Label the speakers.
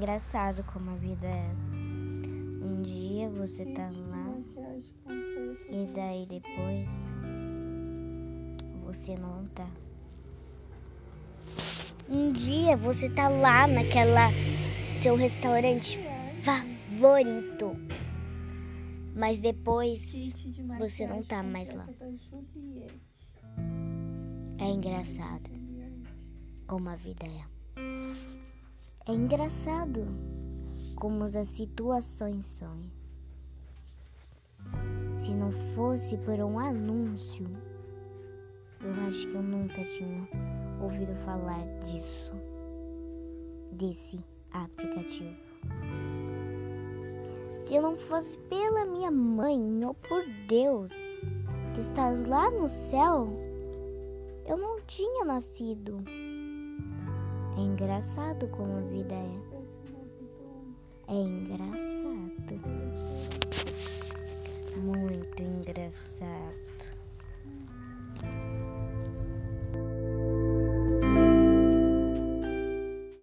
Speaker 1: engraçado como a vida é. Um dia você tá lá e daí depois você não tá. Um dia você tá lá naquela seu restaurante favorito. Mas depois você não tá mais lá. É engraçado como a vida é. É engraçado como as situações são. Se não fosse por um anúncio, eu acho que eu nunca tinha ouvido falar disso, desse aplicativo. Se não fosse pela minha mãe ou por Deus que estás lá no céu, eu não tinha nascido. É engraçado como a vida é. É engraçado. Muito engraçado.